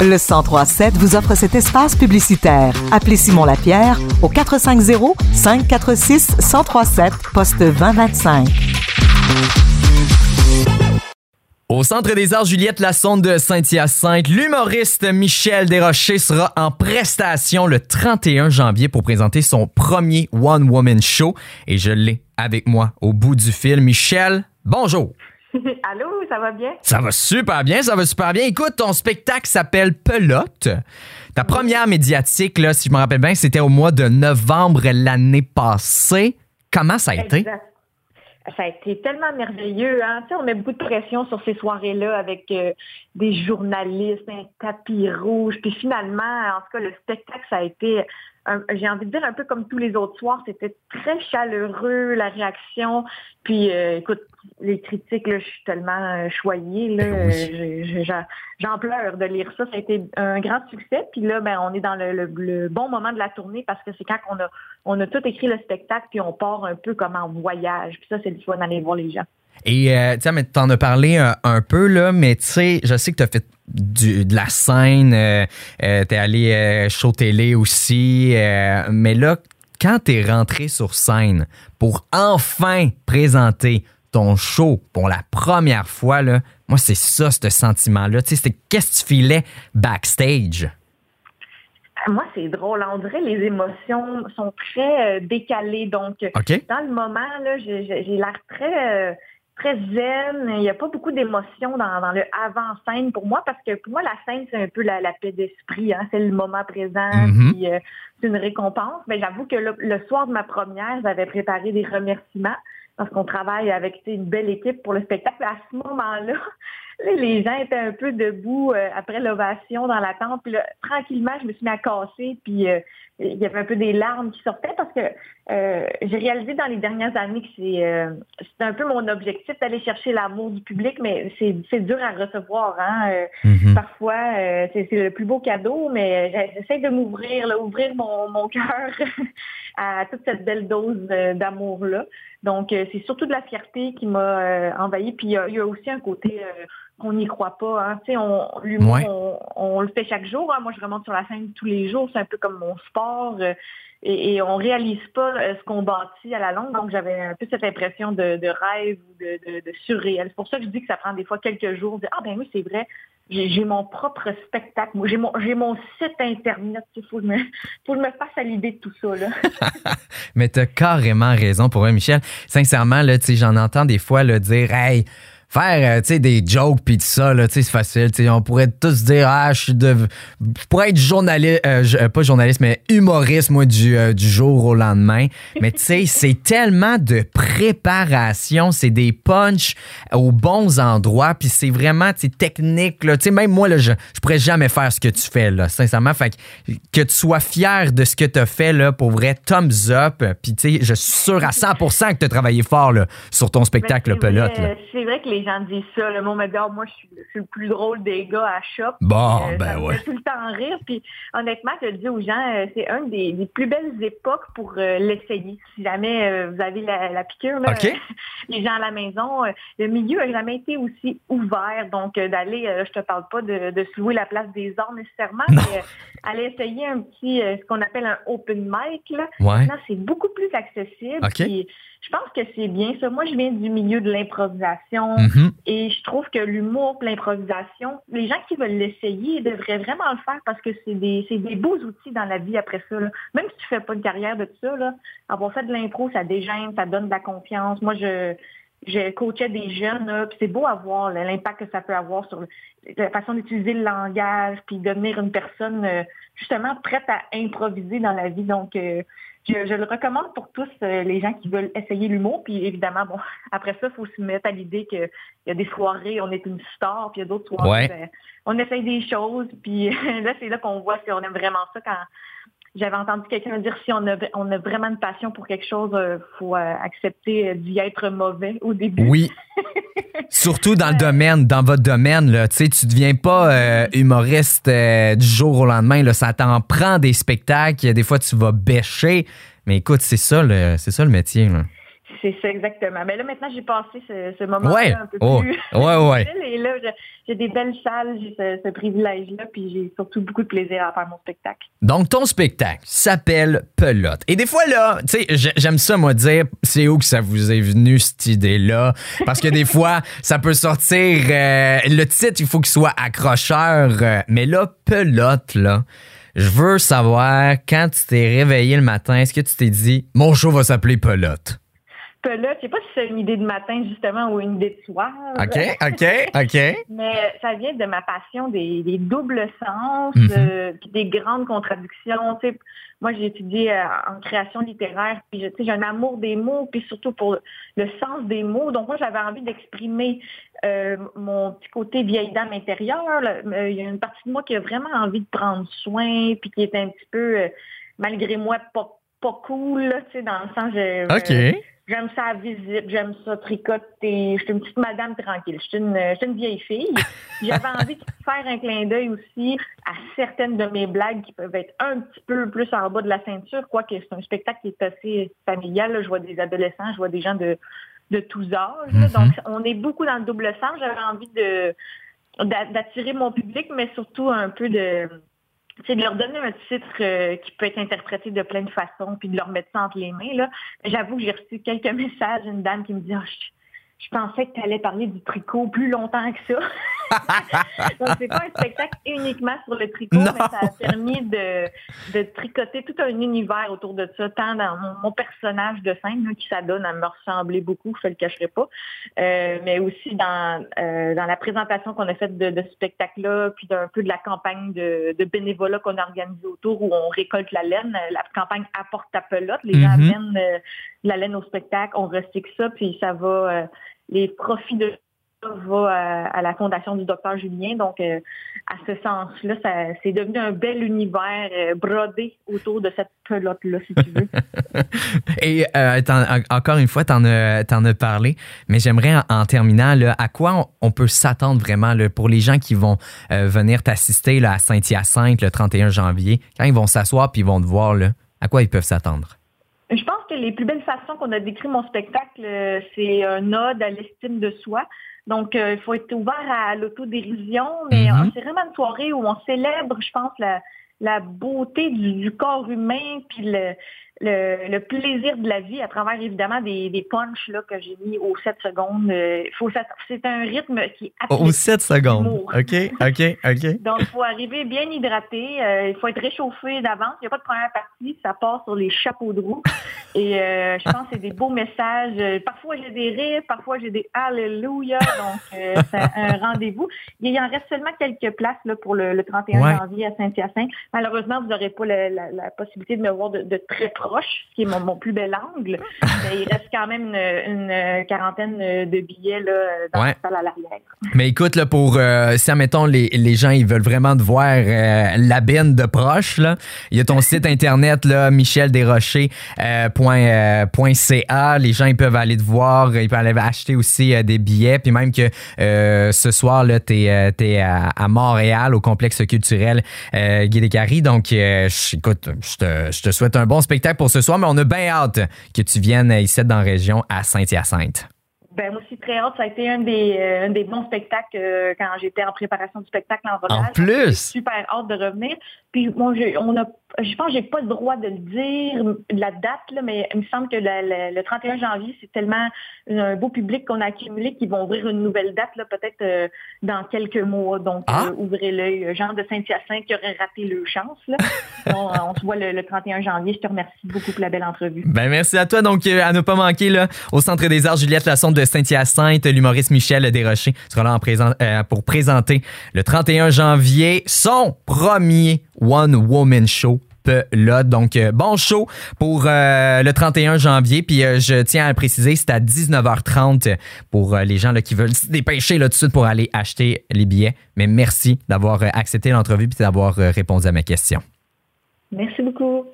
Le 1037 vous offre cet espace publicitaire. Appelez Simon Lapierre au 450 546 1037 poste 2025. Au Centre des Arts Juliette Lassonde de Saint-Hyacinthe, l'humoriste Michel Desrochers sera en prestation le 31 janvier pour présenter son premier One Woman Show. Et je l'ai avec moi au bout du fil. Michel, bonjour. Allô, ça va bien? Ça va super bien, ça va super bien. Écoute, ton spectacle s'appelle Pelote. Ta première médiatique, là, si je me rappelle bien, c'était au mois de novembre l'année passée. Comment ça a été? Ça a été tellement merveilleux. Hein? Tu sais, on met beaucoup de pression sur ces soirées-là avec euh, des journalistes, un tapis rouge. Puis finalement, en tout cas, le spectacle, ça a été j'ai envie de dire un peu comme tous les autres soirs, c'était très chaleureux, la réaction. Puis, euh, écoute, les critiques, là, je suis tellement euh, choyée. Là, ben j'en pleure de lire ça. Ça a été un grand succès. Puis là, ben, on est dans le, bon moment de la tournée parce que c'est quand on a, on a tout écrit le spectacle, puis on part un peu comme en voyage. Puis ça, c'est le fun d'aller voir les gens. Et euh, tu sais, t'en as parlé un, peu, là, mais tu sais, je sais que tu as fait de la scène, euh, euh t'es allé euh, show télé aussi, mais là, quand t'es rentré sur scène pour enfin présenter ton show pour la première fois, là, moi, c'est ça, ce sentiment-là. Tu sais, c'était qu'est-ce que tu filais backstage? Moi, c'est drôle. On dirait les émotions sont très décalées. Donc, dans le moment, là, j'ai l'air très très zen. Il n'y a pas beaucoup d'émotions dans, le avant-scène pour moi parce que pour moi, la scène, c'est un peu la, paix d'esprit. Hein. C'est le moment présent, euh, c'est une récompense. Mais j'avoue que le, le, soir de ma première, j'avais préparé des remerciements parce qu'on travaille avec une belle équipe pour le spectacle. À ce moment-là, les gens étaient un peu debout euh, après l'ovation dans la tente. Puis là, tranquillement, je me suis mis à casser. Puis euh, il y avait un peu des larmes qui sortaient parce que euh, j'ai réalisé dans les dernières années que c'est un peu mon objectif d'aller chercher l'amour du public, mais c'est dur à recevoir. Hein? Mm-hmm. Parfois, c'est le plus beau cadeau, mais j'essaie de m'ouvrir, ouvrir mon, mon cœur à toute cette belle dose d'amour-là. Donc, c'est surtout de la fierté qui m'a envahi. Puis il y, a aussi un côté qu'on n'y croit pas. Hein. Tu sais, on, l'humour, on, le fait chaque jour. Hein. Moi, je remonte sur la scène tous les jours. C'est un peu comme mon sport. Et, et, on réalise pas euh, ce qu'on bâtit à la longue. Donc, j'avais un peu cette impression de, rêve ou de, surréel. C'est pour ça que je dis que ça prend des fois quelques jours. Ah ben oui, c'est vrai. J'ai mon propre spectacle. J'ai mon, mon site Internet. Il faut, que je me, faut je me fasse à l'idée de tout ça. Là. Mais tu as carrément raison pour eux, Michel. Sincèrement, j'en entends des fois le dire Hey, faire euh, des jokes puis tout ça là, c'est facile. on pourrait tous dire ah je suis de je pourrais être journaliste euh, euh, pas journaliste mais humoriste moi du, du jour au lendemain. Mais tu sais c'est tellement de préparation, c'est des punchs aux bons endroits puis c'est vraiment technique là. Tu sais même moi là je, je pourrais jamais faire ce que tu fais là, sincèrement. Fait que, que tu sois fier de ce que tu as fait là pour vrai thumbs up puis tu sais je suis sûr à 100% que tu as travaillé fort là, sur ton spectacle pelote. C'est vrai que les gens disent ça. Le monde me dit, oh, moi, je suis, le plus drôle des gars à shop. Bon, euh, ben ouais. tout le temps rire. Puis honnêtement, je le dis aux gens, euh, c'est une des, plus belles époques pour euh, l'essayer. Si jamais vous avez la, piqûre, les gens à la maison, le milieu n'a jamais été aussi ouvert. Donc, d'aller, je te parle pas de, se louer la place des arts nécessairement, mais aller essayer un petit, ce qu'on appelle un open mic, là, c'est beaucoup plus accessible je pense que c'est bien ça. Moi, je viens du milieu de l'improvisation mhm. et je trouve que l'humour, l'improvisation, les gens qui veulent l'essayer devraient vraiment le faire parce que c'est des, des beaux outils dans la vie après ça. Même si tu fais pas de carrière de ça, là, avoir fait de l'impro, ça dégêne, ça donne de la confiance. Moi, je, je coachais des jeunes, puis c'est beau à voir l'impact que ça peut avoir sur la façon d'utiliser le langage, puis devenir une personne euh, justement prête à improviser dans la vie. Donc, euh, je, le recommande pour tous euh, les gens qui veulent essayer l'humour. Puis évidemment, bon, après ça, il faut se mettre à l'idée qu'il y a des soirées, on est une star, puis il y a d'autres soirées, ben, on essaye des choses. Puis là, c'est là qu'on voit si on aime vraiment ça quand j'avais entendu quelqu'un dire si on a, on a vraiment une passion pour quelque chose, il euh, faut euh, accepter d'y être mauvais au début. Oui. Surtout dans le domaine, dans votre domaine, là, tu ne deviens pas humoriste du jour au lendemain. Là, ça t'en prend des spectacles. Des fois, tu vas bêcher. Mais écoute, c'est ça c'est ça le métier. C'est ça, exactement. Mais là, maintenant, j'ai passé ce, moment-là ouais. un peu oh. plus ouais, ouais. Et là, j'ai des belles salles, j'ai ce, privilège-là, puis j'ai surtout beaucoup de plaisir à faire mon spectacle. Donc, ton spectacle s'appelle Pelote. Et des fois, là, tu sais, j'aime ça, moi, dire, c'est où que ça vous est venu, cette idée-là? Parce que des fois, ça peut sortir, euh, le titre, il faut qu'il soit accrocheur, euh, mais là, Pelote, là, je veux savoir, quand tu t'es réveillé le matin, est-ce que tu t'es dit, mon show va s'appeler Pelote? Pelote, je sais pas si c'est une idée de matin, justement, ou une idée de soir. OK, OK, OK. Mais ça vient de ma passion des, doubles sens, Mhm. euh, puis des grandes contradictions. Tu sais, moi, j'ai étudié euh, en création littéraire, puis je- tu sais, j'ai un amour des mots, puis surtout pour le sens des mots. Donc, moi, j'avais envie d'exprimer euh, mon petit côté vieille dame intérieure. Il y a une partie de moi qui a vraiment envie de prendre soin, puis qui est un petit peu, malgré moi, pas, pas cool, là, tu sais, dans le sens... je- OK. J'aime ça à visite, j'aime ça tricoter. Je suis une petite madame tranquille. Je suis une, une vieille fille. J'avais envie de faire un clin d'œil aussi à certaines de mes blagues qui peuvent être un petit peu plus en bas de la ceinture, quoique c'est un spectacle qui est assez familial. là. Je vois des adolescents, je vois des gens de, de tous âges. Mhm. Donc, on est beaucoup dans le double sens. J'avais envie de d'a- d'attirer mon public, mais surtout un peu de c'est de leur donner un titre euh, qui peut être interprété de plein de façons, puis de leur mettre ça entre les mains. Là. J'avoue que j'ai reçu quelques messages, une dame qui me dit Ah, je, je pensais que tu allais parler du tricot plus longtemps que ça. Donc, c'est pas un spectacle uniquement sur le tricot, Non. mais ça a permis de, de tricoter tout un univers autour de ça, tant dans mon, mon personnage de scène, là, qui s'adonne à me ressembler beaucoup, je ne le cacherai pas, euh, mais aussi dans, euh, dans la présentation qu'on a faite de, de ce spectacle-là, puis d'un peu de la campagne de, de bénévolat qu'on a organisée autour où on récolte la laine. La campagne apporte ta pelote. Les gens Mhm. amènent euh, la laine au spectacle, on recycle ça, puis ça va, euh, les profits de vont à, à la fondation du docteur Julien. Donc, euh, à ce sens-là, c'est devenu un bel univers euh, brodé autour de cette pelote-là, si tu veux. Et euh, encore une fois, tu en, as parlé, mais j'aimerais en, terminant, à quoi on, peut s'attendre vraiment pour les gens qui vont euh, venir t'assister à Saint-Hyacinthe le 31 janvier, quand ils vont s'asseoir puis ils vont te voir, à quoi ils peuvent s'attendre? Les plus belles façons qu'on a décrit mon spectacle, euh, c'est un ode à l'estime de soi. Donc, euh, il faut être ouvert à l'autodérision, mais c'est vraiment une soirée où on célèbre, je pense, la, la beauté du, du corps humain, puis le, le, le plaisir de la vie à travers évidemment des, des punchs là, que j'ai mis aux 7 secondes. Euh, faut c'est un rythme qui est Aux athlétique. 7 secondes. OK, OK, OK. Donc, il faut arriver bien hydraté. euh, il faut être réchauffé d'avance. Il n'y a pas de première partie. Ça part sur les chapeaux de roue. Et euh, je pense que c'est des beaux messages. Parfois, j'ai des rires. Parfois, j'ai des Alléluia. Donc, euh, c'est un rendez-vous. Il en reste seulement quelques places là, pour le, le 31 Ouais. janvier à Saint-Hyacinthe. Malheureusement, vous n'aurez pas la, la- la possibilité de me voir de, de très proche, ce qui est mon, mon plus bel angle. Mais il reste quand même une, une quarantaine de billets là, dans Ouais. la salle à l'arrière. Mais écoute, là, pour euh, si admettons les, les gens ils veulent vraiment te voir euh, la benne de proche, là, il y a ton site internet là, michelderocher.ca. Euh, point, CA. les gens ils peuvent aller te voir, ils peuvent aller acheter aussi euh, des billets. Puis même que euh, ce soir, là, t'es euh, t'es à, à Montréal, au complexe culturel euh, Guy Descaries. Donc, euh, écoute, je te, je te souhaite un bon spectacle pour ce soir, mais on a bien hâte que tu viennes ici dans la région à Saint-Hyacinthe. Ben, moi aussi, très hâte. Ça a été un des, euh, un des bons spectacles euh, quand j'étais en préparation du spectacle en rodage. En plus! Super hâte de revenir. Puis, moi, je, on a, je pense que j'ai pas le droit de le dire, la date, là, mais il me semble que la- la- le 31 janvier, c'est tellement un beau public qu'on a accumulé qu'ils vont ouvrir une nouvelle date, là, peut-être euh, dans quelques mois. Donc, Ah! euh, ouvrez l'œil. Jean de Saint-Hyacinthe qui aurait raté le chance. Là. on, on se voit le, le 31 janvier. Je te remercie beaucoup pour la belle entrevue. Ben merci à toi. Donc, euh, à ne pas manquer, là, au Centre des Arts Juliette Lassonde de Saint-Hyacinthe, l'humoriste Michel Desrochers sera là en présent, euh, pour présenter le 31 janvier son premier One Woman Show. Là, donc euh, bon show pour euh, le 31 janvier puis euh, je tiens à préciser c'est à 19h30 pour les gens qui veulent se dépêcher là tout pour aller acheter les billets mais merci d'avoir accepté l'entrevue puis d'avoir répondu à mes questions Merci beaucoup.